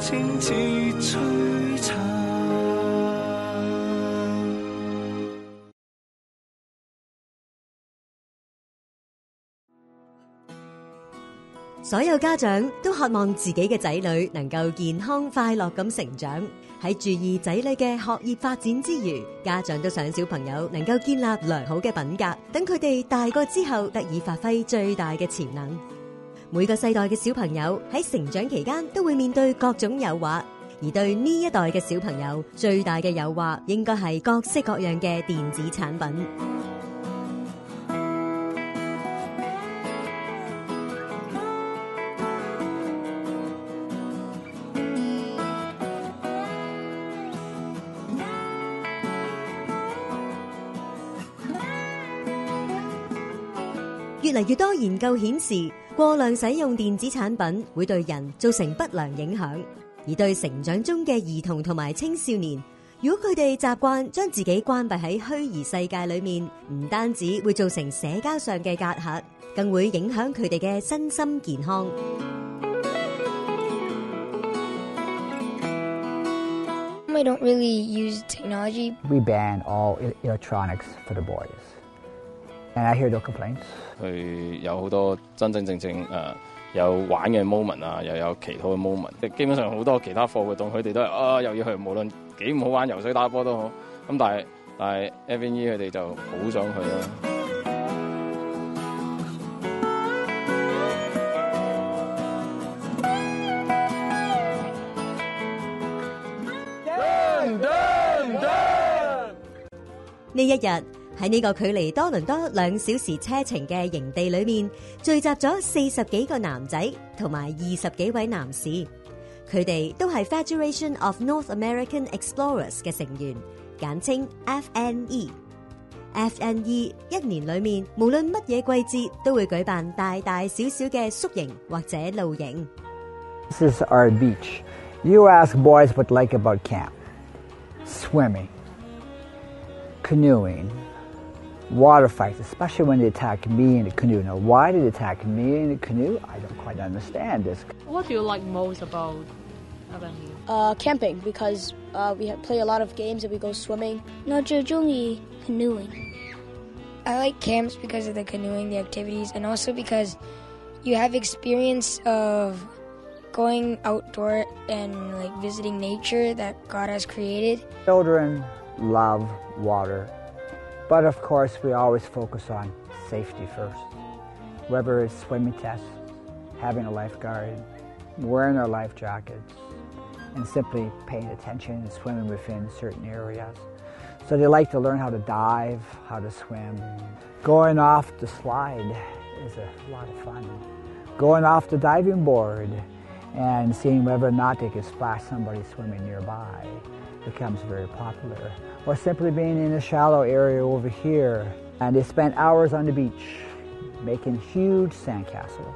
清似璀璨。所有家長都渴望自己嘅仔女能夠健康快樂咁成長。喺注意仔女嘅學業發展之餘，家長都想小朋友能夠建立良好嘅品格，等佢哋大個之後得以發揮最大嘅潛能。每個世代嘅小朋友喺成長期間都會面對各種誘惑，而對呢一代嘅小朋友最大嘅誘惑，應該係各式各樣嘅電子產品。 越嚟越多研究顯示，過量使用電子產品會對人造成不良影響，而對成長中嘅兒童同埋青少年，如果佢哋習慣將自己關閉喺虛擬世界裏面，唔單止會造成社交上嘅隔閡，更會影響佢哋嘅身心健康。We don't really use technology. We ban all e- electronics for the boys. And I hear no complaints. 佢有好多真真正正誒、呃有玩嘅 moment 啊，又有祈禱嘅 moment，即係基本上好多其他課活動，佢哋都係啊又要去，無論幾唔好玩，游水打波都好。咁但係但係 a v n e 佢哋就好想去咯。呢一日喺呢個距離多倫多兩小時車程嘅營地裏面，聚集咗四十幾個男仔同埋二十幾位男士，佢哋都係 Federation of North American Explorers 嘅成員，簡稱 FNE。FNE 一年裏面無論乜嘢季節都會舉辦大大小小嘅宿營或者露營。This is our beach. You ask boys what like about camp swimming, canoeing, water fights, especially when they attack me in the canoe. Now, why did they attack me in the canoe? I don't quite understand this. What do you like most about FNE? Uh, camping, because uh, we play a lot of games and we go swimming. No, canoeing. I like camps because of the canoeing, the activities, and also because you have experience of going outdoor and like visiting nature that God has created. Children love water but of course, we always focus on safety first. Whether it's swimming tests, having a lifeguard, wearing our life jackets, and simply paying attention and swimming within certain areas. So they like to learn how to dive, how to swim. Going off the slide is a lot of fun. Going off the diving board and seeing whether or not they can splash somebody swimming nearby becomes very popular. Or simply being in a shallow area over here. And they spend hours on the beach making huge sandcastles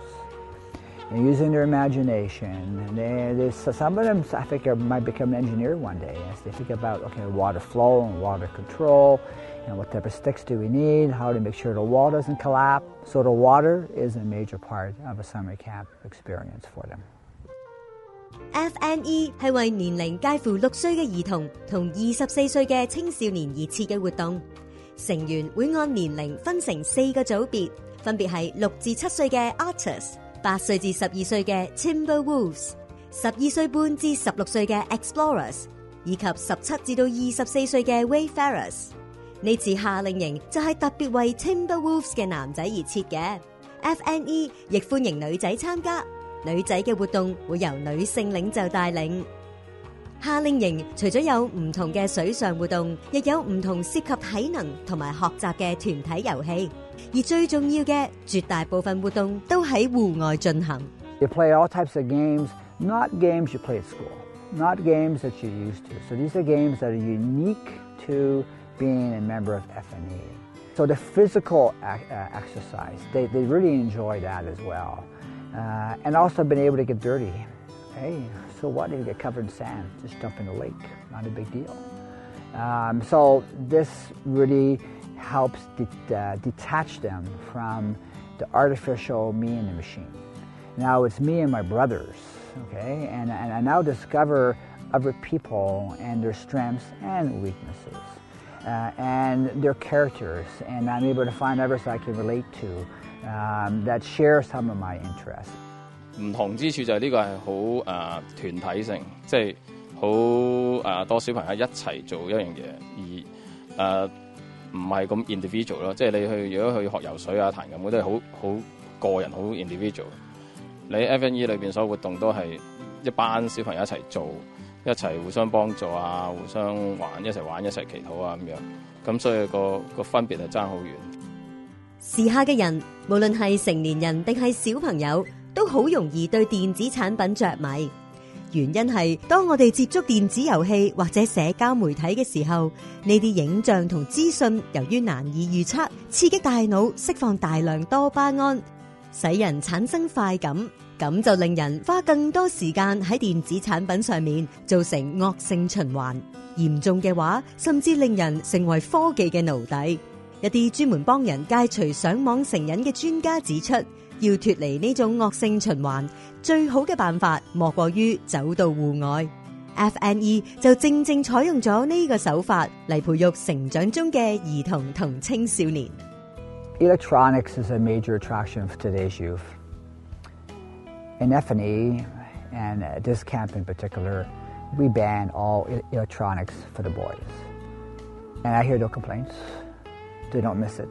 and using their imagination. And they, they, so some of them, I think, are, might become an engineer one day as they think about okay, water flow and water control, and what type of sticks do we need, how to make sure the wall doesn't collapse. So the water is a major part of a summer camp experience for them. FNE 係為年齡介乎六歲嘅兒童同二十四歲嘅青少年而設嘅活動，成員會按年齡分成四個組別，分別係六至七歲嘅 Otters、八歲至十二歲嘅 Timberwolves、十二歲半至十六歲嘅 Explorers，以及十七至到二十四歲嘅 Wayfarers。呢次夏令營就係特別為 Timberwolves 嘅男仔而設嘅，FNE 亦歡迎女仔參加。女仔嘅活動會由女性領袖帶領。夏令營除咗有唔同嘅水上活動，亦有唔同涉及體能同埋學習嘅團體遊戲。而最重要嘅，絕大部分活動都喺戶外進行。You play all types of games, not games you play at school, not games that you're used to. So these are games that are unique to being a member of FNE. So the physical exercise, they, they really enjoy that as well. Uh, and also been able to get dirty. Hey, so what if you get covered in sand? Just jump in the lake, not a big deal. Um, so this really helps uh, detach them from the artificial me and the machine. Now it's me and my brothers okay, and, and I now discover other people and their strengths and weaknesses, uh, and their characters, and I'm able to find others I can relate to that share some of my interest 唔同之處就係呢個係好誒團體性，即係好誒多小朋友一齊做一樣嘢，而誒唔係咁 individual 咯。即係你去如果去學游水啊、彈琴嗰啲係好好個人好 individual。你 FNE 裏邊所有活動都係一班小朋友一齊做，一齊互相幫助啊，互相玩，一齊玩，一齊祈禱啊咁樣。咁所以個個分別係爭好遠。时下嘅人，無論係成年人定係小朋友，都好容易對電子產品着迷。原因係當我哋接觸電子遊戲或者社交媒體嘅時候，呢啲影像同資訊由於難以預測，刺激大腦釋放大量多巴胺，使人產生快感，咁就令人花更多時間喺電子產品上面，造成惡性循環。嚴重嘅話，甚至令人成為科技嘅奴隶。一啲专门帮人戒除上网成瘾嘅专家指出，要脱离呢种恶性循环，最好嘅办法莫过于走到户外。FNE 就正正采用咗呢个手法嚟培育成长中嘅儿童同青少年。Electronics is a major attraction of today's youth. In FNE, and this camp in particular, we ban all electronics for the boys. And I hear no complaints. They don't miss it.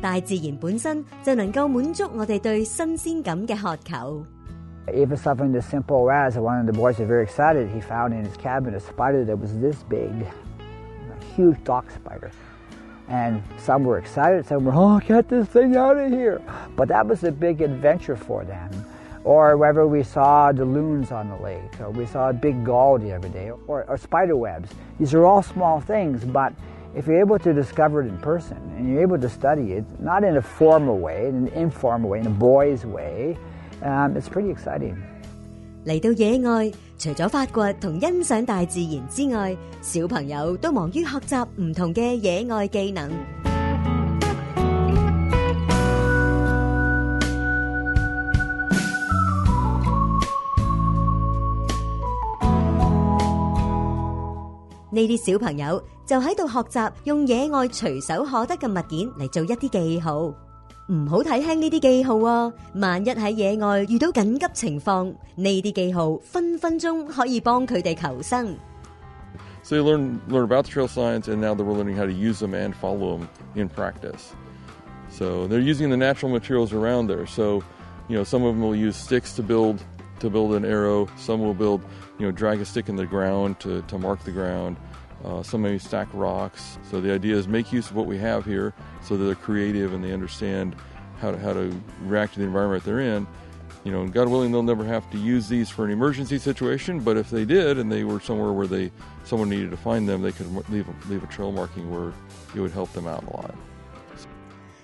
大自然本身就能够满足我哋对新鲜感嘅渴求。 Even something as simple as one of the boys is very excited. He found in his cabin a spider that was this big, a huge dock spider. And some were excited, some were, oh, get this thing out of here. But that was a big adventure for them. Or whether we saw the loons on the lake, or we saw a big gull the other day, or, or spider webs. These are all small things, but if you're able to discover it in person and you're able to study it, not in a formal way, in an informal way, in a boy's way, um, it's pretty exciting. 嚟到野外，除咗发掘同欣赏大自然之外，小朋友都忙于学习唔同嘅野外技能。 呢啲小朋友就喺度学习用野外随手可得嘅物件嚟做一啲记号，唔好睇轻呢啲记号啊！萬一喺野外遇到紧急情况，呢啲记号分分钟可以帮佢哋求生。So they learn learn about the trail signs, and now they're learning how to use them and follow them in practice. So they're using the natural materials around there. So, you know, some of them will use sticks to build to build an arrow. Some will build, you know, drag a stick in the ground to, to mark the ground. Uh, some may stack rocks. So the idea is make use of what we have here, so that they're creative and they understand how to how to react to the environment they're in. You know, and God willing, they'll never have to use these for an emergency situation. But if they did, and they were somewhere where they someone needed to find them, they could leave a, leave a trail marking where it would help them out a lot.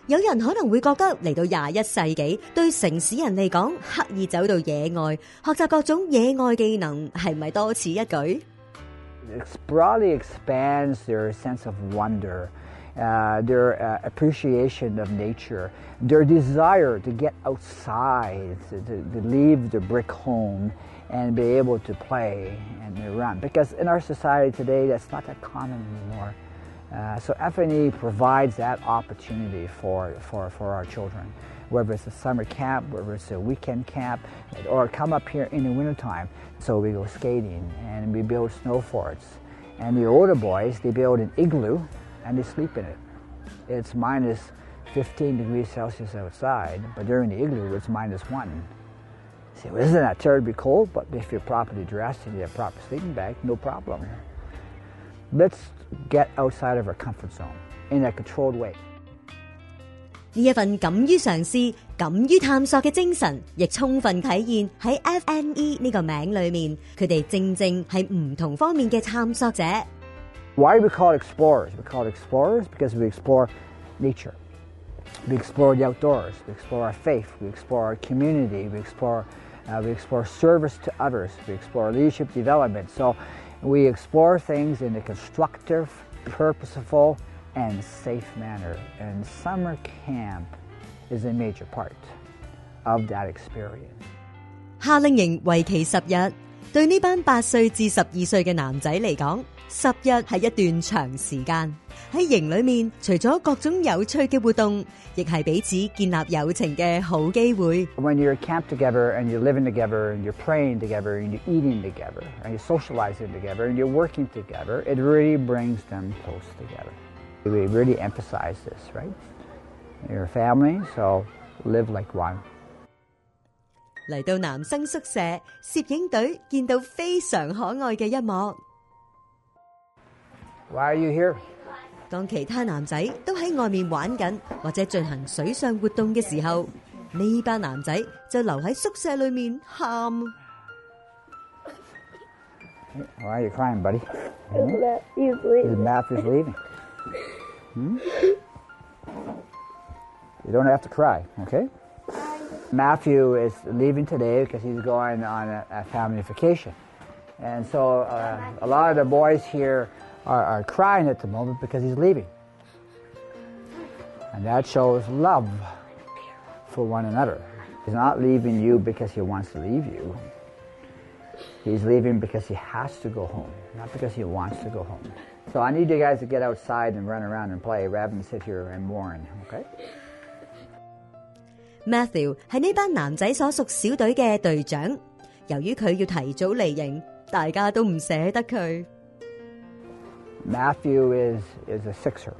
有人可能会觉得嚟到廿一世纪，对城市人嚟讲，刻意走到野外学习各种野外技能，系咪多此一举？ It broadly expands their sense of wonder, uh, their uh, appreciation of nature, their desire to get outside, to, to, to leave the brick home and be able to play and to run. Because in our society today, that's not that common anymore. Uh, so FNE provides that opportunity for, for, for our children, whether it's a summer camp, whether it's a weekend camp, or come up here in the wintertime. So we go skating and we build snow forts. And the older boys, they build an igloo and they sleep in it. It's minus 15 degrees Celsius outside, but during the igloo, it's minus one. See, well, isn't that terribly cold? But if you're properly dressed and you have proper sleeping bag, no problem. Let's get outside of our comfort zone in a controlled way. 呢一份敢于尝试、敢于探索嘅精神，亦充分体现喺 FNE 呢个名里面。佢哋正正系唔同方面嘅探索者。 Why do we call it explorers? We call it explorers because we explore nature. We explore the outdoors. We explore our faith. We explore our community. We explore, uh, we explore service to others. We explore leadership development. So we explore things in a constructive, purposeful, and safe manner. And summer camp is a major part of that experience. 夏令营为期十日，对呢班八岁至十二岁嘅男仔嚟讲， 十日係一段長時間。喺營裏面，除咗各種有趣嘅活動，亦係彼此建立友情嘅好機會。When you're camped together and you're living together and you're praying together and you're eating together and you're socializing together and you're working together, it really brings them close together. We really emphasize this, right? You're a family, so live like one. 嚟到男生宿舍，攝影隊見到非常可愛嘅一幕。Why are you here? 当其他男仔都喺外面玩紧或者进行水上活动嘅时候，呢班男仔就留喺宿舍里面喊。 Why are you crying, buddy? His math is leaving. Hmm? You don't have to cry, okay? Matthew is leaving today because he's going on a, a family vacation. And so uh, a lot of the boys here are, are crying at the moment because he's leaving. And that shows love for one another. He's not leaving you because he wants to leave you. He's leaving because he has to go home, not because he wants to go home. So I need you guys to get outside and run around and play rather than sit here and mourn, okay? Matthew 系呢班男仔所属小队嘅队长，由于佢要提早离营，大家都唔舍得佢。 Matthew is, is a sixer.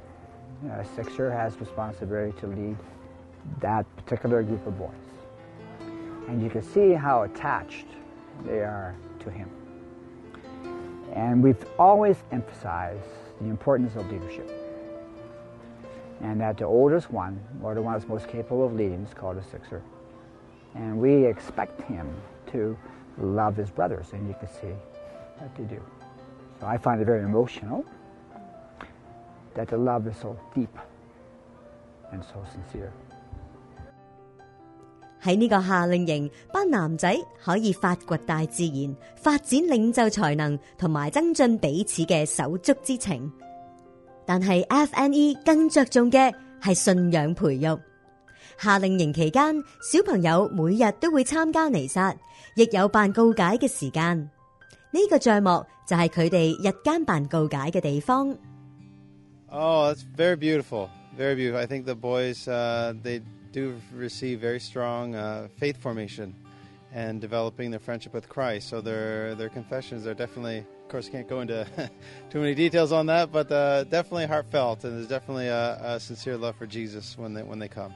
A sixer has responsibility to lead that particular group of boys. And you can see how attached they are to him. And we've always emphasized the importance of leadership. And that the oldest one, or the one that's most capable of leading, is called a sixer. And we expect him to love his brothers, and you can see that they do. I find it very emotional that the love is so deep and so sincere. 喺呢个夏令营，班男仔可以发掘大自然，发展领袖才能，同埋增进彼此嘅手足之情。但系 FNE 更着重嘅系信仰培育。夏令营期间，小朋友每日都会参加彌撒，亦有办告解嘅时间。呢、個帳幕 就系佢哋日间办告解嘅地方。 Oh, that's very beautiful. Very beautiful. I think the boys, uh, they do receive very strong uh, faith formation and developing their friendship with Christ. So their their confessions are definitely, of course, can't go into too many details on that, but uh, definitely heartfelt, and there's definitely a, a sincere love for Jesus when they when they come.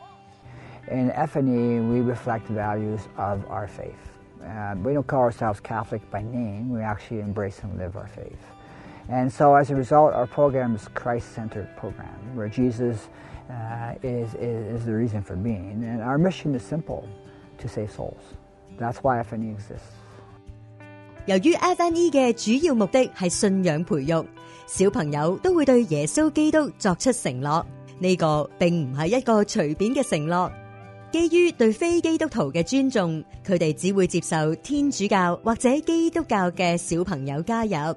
In FNE, we reflect the values of our faith. Uh, we don't call ourselves Catholic by name, we actually embrace and live our faith. And so as a result, our program is Christ-centered program, where Jesus uh, is, is, is the reason for being. And our mission is simple, to save souls. That's why FNE exists. 由于 FNE 嘅主要目的系信仰培育，小朋友都会对耶稣基督作出承诺。呢、个并唔系一个随便嘅承诺。 基於對非基督徒嘅尊重，佢哋只會接受天主教或者基督教嘅小朋友加入。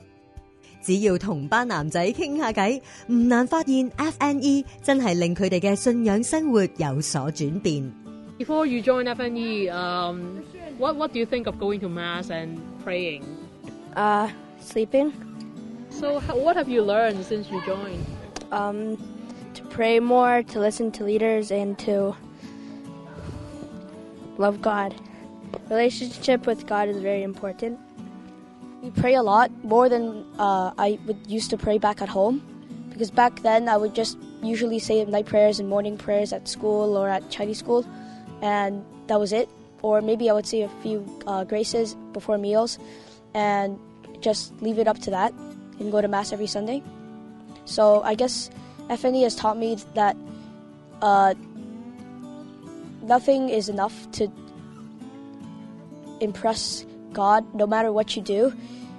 只要同班男仔傾下偈，唔難發現 FNE 真係令佢哋嘅信仰生活有所轉變。Before you join FNE, um, what what do you think of going to mass and praying? Uh, sleeping. So, what have you learned since you joined? Um, to pray more, to listen to leaders, and to love God. Relationship with God is very important. We pray a lot more than uh, I would used to pray back at home, because back then I would just usually say night prayers and morning prayers at school or at Chinese school, and that was it. Or maybe I would say a few uh, graces before meals, and just leave it up to that, and go to mass every Sunday. So I guess FNE has taught me that uh, nothing is enough to impress God. No matter what you do,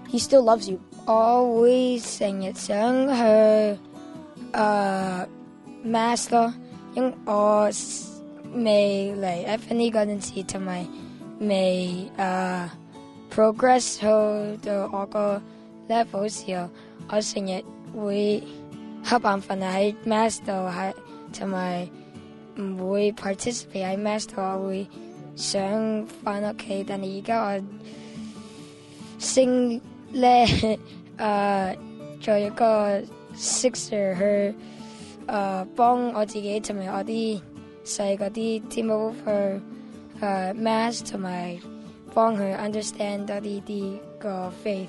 He still loves you. 我会成日想去诶、呃 mass 咯，因我未嚟 FNE 嗰阵时，同埋未诶、呃 progress 去到我个 level 时候，我成日会瞌眼瞓喺 mass 度，系同埋 唔会 participate 喺 mass 度，我会 想翻屋企，但系而家我升咧诶做一个 sixer 去诶帮我自己同埋我啲细嗰啲 team 去诶 math 同埋帮佢 understand 多啲啲个 faith。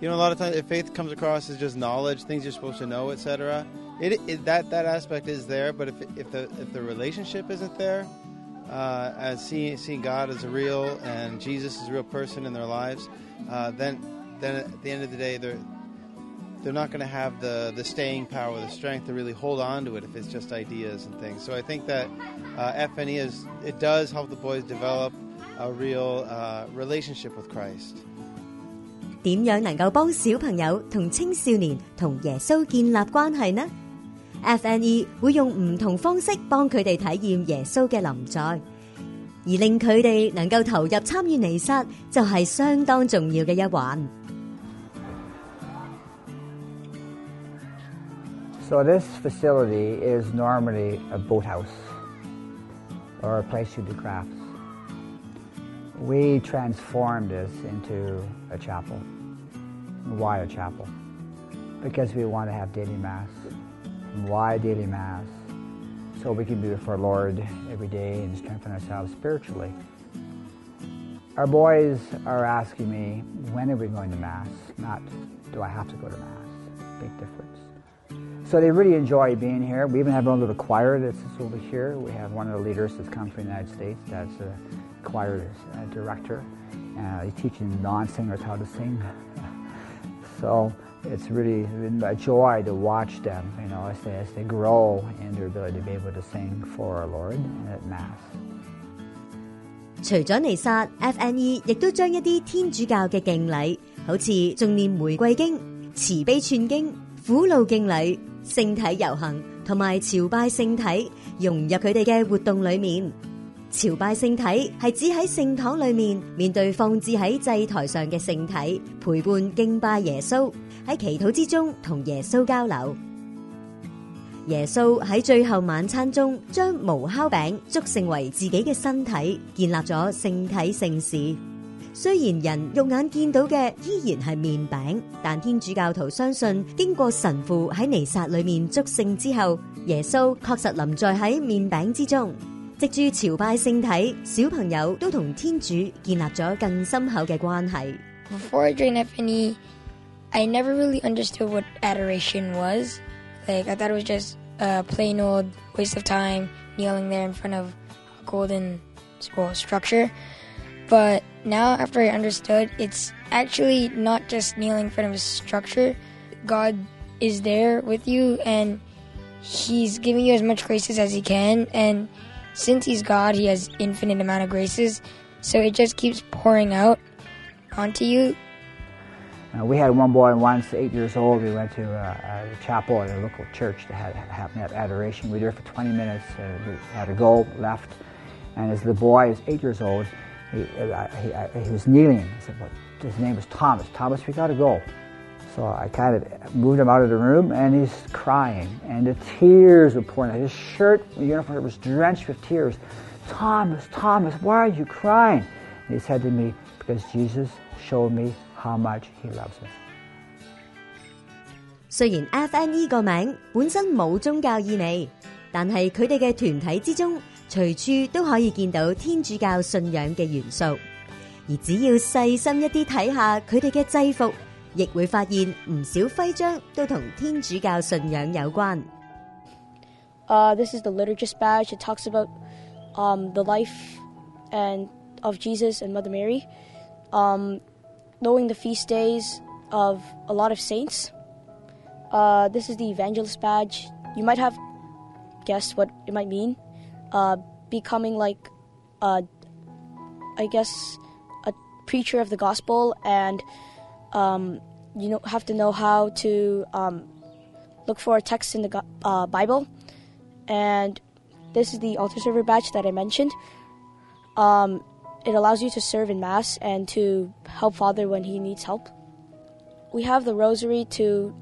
You know, a lot of times, if faith comes across as just knowledge, things you're supposed to know, etc., it, it that that aspect is there. But if if the if the relationship isn't there, uh, as seeing seeing God as a real and Jesus as a real person in their lives, uh, then then at the end of the day, they're they're not going to have the the staying power, the strength to really hold on to it if it's just ideas and things. So I think that uh, FNE is it does help the boys develop a real uh, relationship with Christ. 点样能够帮小朋友同青少年同耶稣建立关系呢 ？FNE 会用唔同方式帮佢哋体验耶稣嘅临在，而令佢哋能够投入参与弥撒，就系相当重要嘅一环。 So this facility is normally a boathouse or a place to do crafts. We transformed this into a chapel. Why a chapel? Because we want to have daily mass. Why daily mass? So we can be before Lord every day and strengthen ourselves spiritually. Our boys are asking me, when are we going to mass? Not, do I have to go to mass? Big difference. So they really enjoy being here. We even have our own little choir that's over here. We have one of the leaders that's come from the United States that's a choir uh, director. Uh, he's teaching non-singers how to sing. so it's really been a joy to watch them, you know, as they, as they grow in their ability to be able to sing for our Lord at Mass. 除咗弥撒，FNE 亦都将一啲天主教嘅敬礼，好似颂念玫瑰经、慈悲串经、苦路敬礼、圣体游行同埋朝拜圣体，融入佢哋嘅活动里面。朝拜圣体系指喺圣堂里面面对放置喺祭台上嘅圣体，陪伴敬拜耶稣， 喺祈禱之中同耶穌交流。耶穌喺最後晚餐中將無烤餅祝成為自己嘅身體，建立咗聖體聖事。雖然人肉眼見到嘅依然係麵餅，但天主教徒相信，經過神父喺彌撒裏面祝聖之後，耶穌確實臨在喺麵餅之中。藉住朝拜聖體，小朋友都同天主建立咗更深厚嘅關係。I never really understood what adoration was. Like, I thought it was just a plain old waste of time kneeling there in front of a golden well, structure. But now, after I understood, it's actually not just kneeling in front of a structure. God is there with you, and He's giving you as much graces as He can. And since He's God, He has infinite amount of graces. So it just keeps pouring out onto you. Uh, we had one boy once, eight years old. We went to uh, a chapel at a local church that had, happened have adoration. We were there for 20 minutes. Uh, we had a go left, and as the boy is eight years old, he, uh, he, uh, he was kneeling. I said, well, his name was Thomas. Thomas, we got to go. So I kind of moved him out of the room, and he's crying, and the tears were pouring out. His shirt, the uniform was drenched with tears. Thomas, Thomas, why are you crying? And he said to me, because Jesus showed me how much he loves me. 虽然 FNE 个名本身冇宗教意味，但系佢哋嘅团体之中，随处都可以见到天主教信仰嘅元素。而只要细心一啲睇下佢哋嘅制服，亦会发现唔少徽章都同天主教信仰有关。 Uh, this is the liturgist badge. It talks about um, the life and of Jesus and Mother Mary, um, knowing the feast days of a lot of saints. Uh, this is the evangelist badge. You might have guessed what it might mean. Uh, becoming like, uh, I guess, a preacher of the gospel, and um, you know have to know how to um, look for a text in the uh, Bible. And this is the altar server badge that I mentioned. Um, it allows you to serve in mass and to help Father when he needs help. We have the rosary to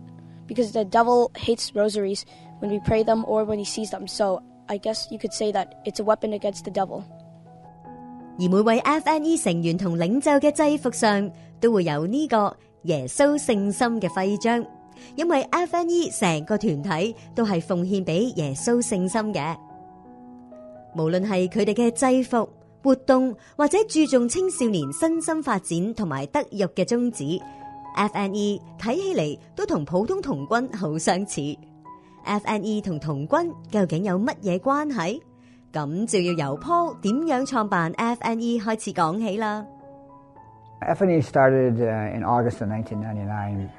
because the devil hates rosaries when we pray them or when he sees them. So I guess you could say that it's a weapon against the devil. 而每位 FNE 成员同领袖嘅制服上都会有呢个耶稣圣心嘅徽章，因为 FNE 成个团体都系奉献俾耶稣圣心嘅。无论系佢哋嘅制服、 活动或者注重青少年身心发展同埋德育嘅宗旨，FNE 睇起嚟都同普通童军好相似。FNE 同童军究竟有乜嘢关系？咁就要由 Paul 點樣創辦 FNE 开始讲起啦。FNE started in August of 1999.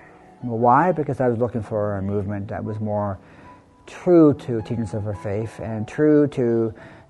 Well, why? Because I was looking for a movement that was more true to teachings of our faith and true to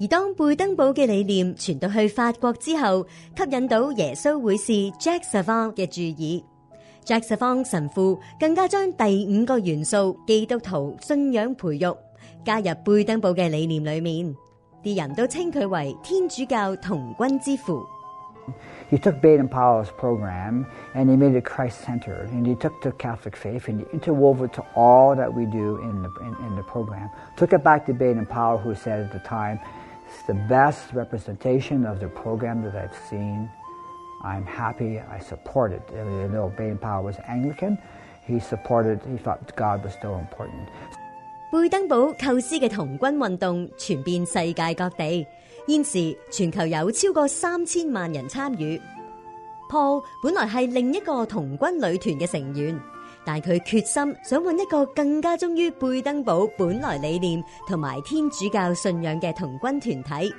而当贝登堡嘅理念传到去法国之后，吸引到耶稣会士 Jack Savant 嘅注意。Jack Savant 神父更加将第五个元素基督徒信仰培育加入贝登堡嘅理念里面，啲人都称佢为天主教童軍之父。He took Baden Powell's program and he made it Christ centered, and he took the Catholic faith and he interwove it to all that we do in the, in, in the program. Took it back to Baden Powell, who said at the time, The best representation of the program that I've seen. I'm happy, I support it. You know, Baden Powell was Anglican. He supported, he thought God was still important. 贝登堡構思嘅童軍運動傳遍世界各地，現時全球有超過三千萬人參與。Paul 本來係另一個童軍旅團嘅成員，但佢決心想揾一個更加忠於貝登堡本來理念同埋天主教信仰嘅童軍團體。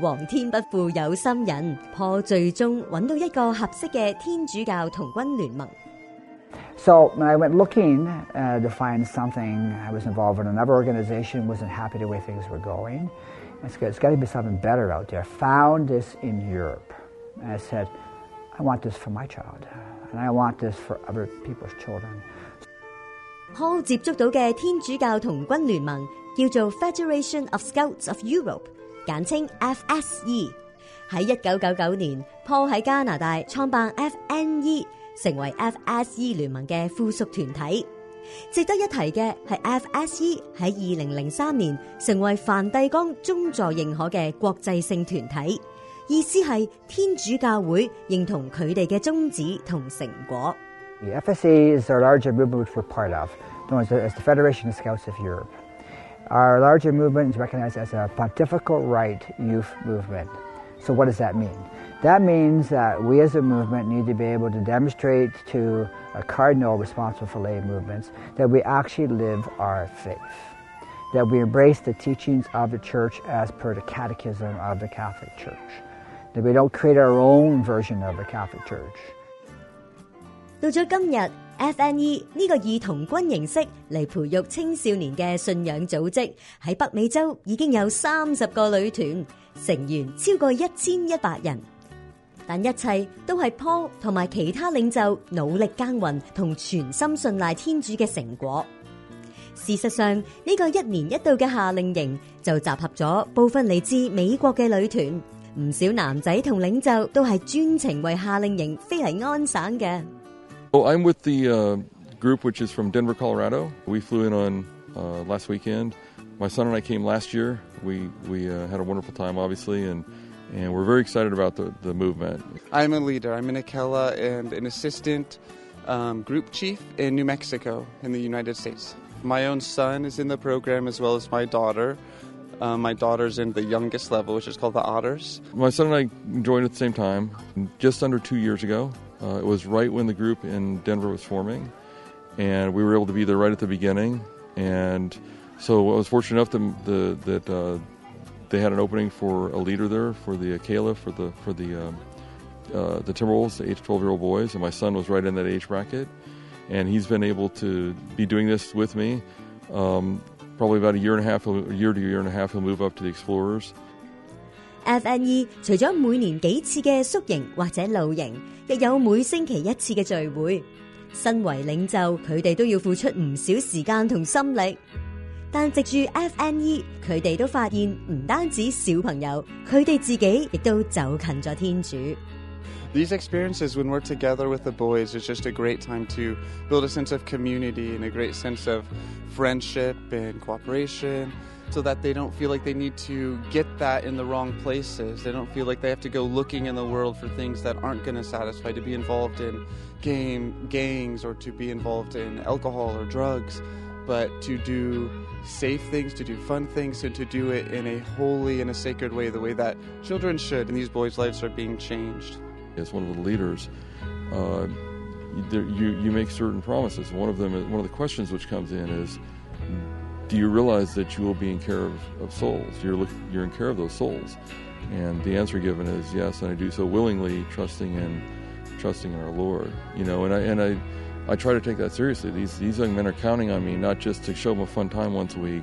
皇天不負有心人破最終揾到一個合適嘅天主教童軍聯盟。So when I went looking uh, to find something, I was involved in another organization, wasn't happy the way things were going. It's got to be something better out there. Found this in Europe. And I said, I want this for my child, I want this for other people's children. Paul 接觸到嘅天主教童軍聯盟叫做 Federation of Scouts of Europe，簡稱 FSE。喺一九九九年，Paul 喺加拿大創辦 FNE，成為 FSE 聯盟嘅附屬團體。值得一提嘅係 FSE 喺二零零三年成為梵蒂岡宗座認可嘅國際性團體，意思系天主教会认同佢哋嘅宗旨同成果。 The FSE is our larger movement which we're part of, known as the, as the Federation of Scouts of Europe. Our larger movement is recognized as a pontifical right youth movement. So what does that mean? That means that we as a movement need to be able to demonstrate to a cardinal responsible for lay movements that we actually live our faith, that we embrace the teachings of the church as per the catechism of the Catholic Church, That we don't create our own version of the Catholic Church. 到咗今日，FNE 呢個以童軍形式嚟培育青少年嘅信仰組織，喺北美洲已經有三十個旅團，成員超過一千一百人。但一切都係 Paul 同埋其他領袖努力耕耘同全心信賴天主嘅成果。事實上，呢、個一年一度嘅夏令營就集合咗部分嚟自美國嘅旅團，唔少男仔同领袖都系专程为夏令营飞嚟安省嘅。 Oh, I'm with the uh, group which is from Denver, Colorado. We flew in on uh, last weekend. My son and I came last year. We we uh, had a wonderful time, obviously, and and we're very excited about the, the movement. I'm a leader. I'm in Akela and an assistant um, group chief in New Mexico in the United States. My own son is in the program as well as my daughter. Uh, my daughter's in the youngest level, which is called the Otters. My son and I joined at the same time, just under two years ago. Uh, it was right when the group in Denver was forming, and we were able to be there right at the beginning. And so I was fortunate enough to, the, that uh, they had an opening for a leader there for the Akela for the for the um, uh, the Timberwolves, the eight to twelve year old boys, and my son was right in that age bracket, and he's been able to be doing this with me. Um, probably about a year and a half, a year to a year and a half, he'll move up to the Explorers. FNE 除咗每年几次嘅宿营或者露营，亦有每星期一次嘅聚会。身为领袖，佢哋都要付出唔少时间同心力。但藉住 FNE，佢哋都发现唔单止小朋友，佢哋自己亦都走近咗天主。These experiences, when we're together with the boys, is just a great time to build a sense of community and a great sense of friendship and cooperation so that they don't feel like they need to get that in the wrong places. They don't feel like they have to go looking in the world for things that aren't going to satisfy, to be involved in game gangs or to be involved in alcohol or drugs, but to do safe things, to do fun things, and to do it in a holy and a sacred way, the way that children should. And these boys' lives are being changed. As one of the leaders, uh, you you make certain promises. One of them, one of the questions which comes in is, do you realize that you will be in care of, of souls? You're look, you're in care of those souls, and the answer given is yes, and I do so willingly, trusting in trusting in our Lord. You know, and I and I. I try to take that seriously. These these young men are counting on me not just to show them a fun time once a week,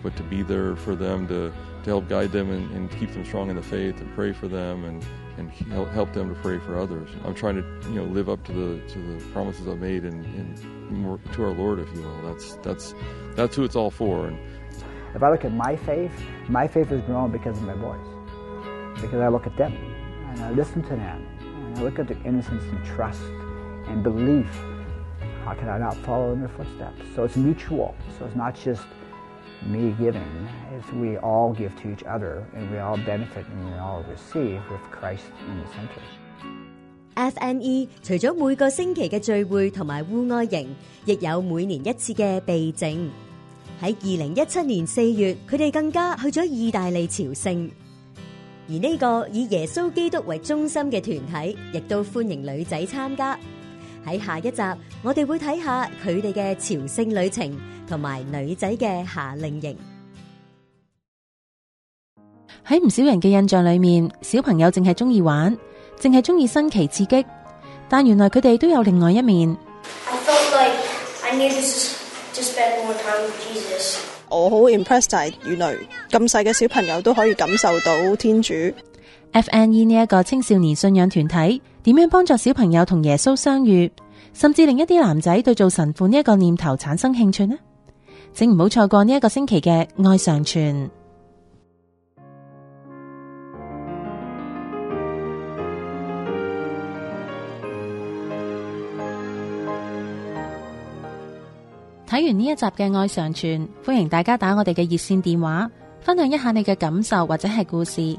but to be there for them, to, to help guide them and, and keep them strong in the faith, and pray for them, and and help, them to pray for others. I'm trying to you know live up to the to the promises I've made and, and more, to our Lord, if you will. That's that's that's who it's all for. And If I look at my faith, my faith has grown because of my boys. Because I look at them and I listen to them and I look at their innocence and trust and belief. How can I not follow in their footsteps? So it's mutual. So it's not just me giving. It's we all give to each other and we all benefit and we all receive with Christ in the center. FNE 除咗每個星期嘅聚會同埋戶外營，亦有每年一次嘅避靜。喺二零一七年四月，佢哋更加去咗意大利朝聖。而呢個以耶穌基督為中心嘅團體，亦都歡迎女仔參加。喺下一集，我哋會睇下佢哋嘅朝聖旅程，同埋女仔嘅夏令營。喺唔少人嘅印象裏面，小朋友淨係中意玩，淨係中意新奇刺激，但原來佢哋都有另外一面。我好 impressed 就係原來咁細嘅小朋友都可以感受到天主。FNE 呢一個青少年信仰團體，點樣幫助小朋友同耶穌相遇，甚至令一啲男仔對做神父呢一個念頭產生興趣呢？請唔好錯過呢一個星期嘅愛常傳。睇完呢一集嘅愛常傳，歡迎大家打我哋嘅熱線電話，分享一下你嘅感受或者係故事。